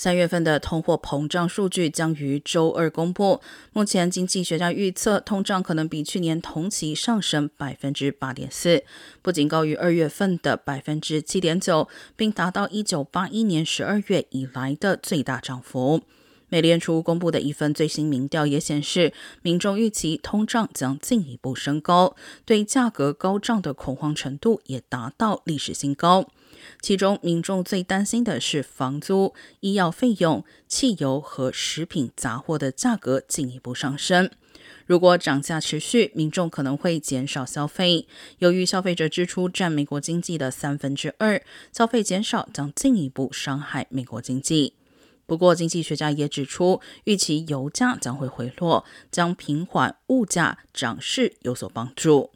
三月份的通货膨胀数据将于周二公布。目前，经济学家预测通胀可能比去年同期上升百分之八点四，不仅高于二月份的百分之七点九，并达到一九八一年十二月以来的最大涨幅。美联储公布的一份最新民调也显示，民众预期通胀将进一步升高，对价格高涨的恐慌程度也达到历史新高。其中，民众最担心的是房租、医药费用、汽油和食品杂货的价格进一步上升。如果涨价持续，民众可能会减少消费。由于消费者支出占美国经济的三分之二，消费减少将进一步伤害美国经济。不过，经济学家也指出，预期油价将会回落，将平缓物价涨势有所帮助。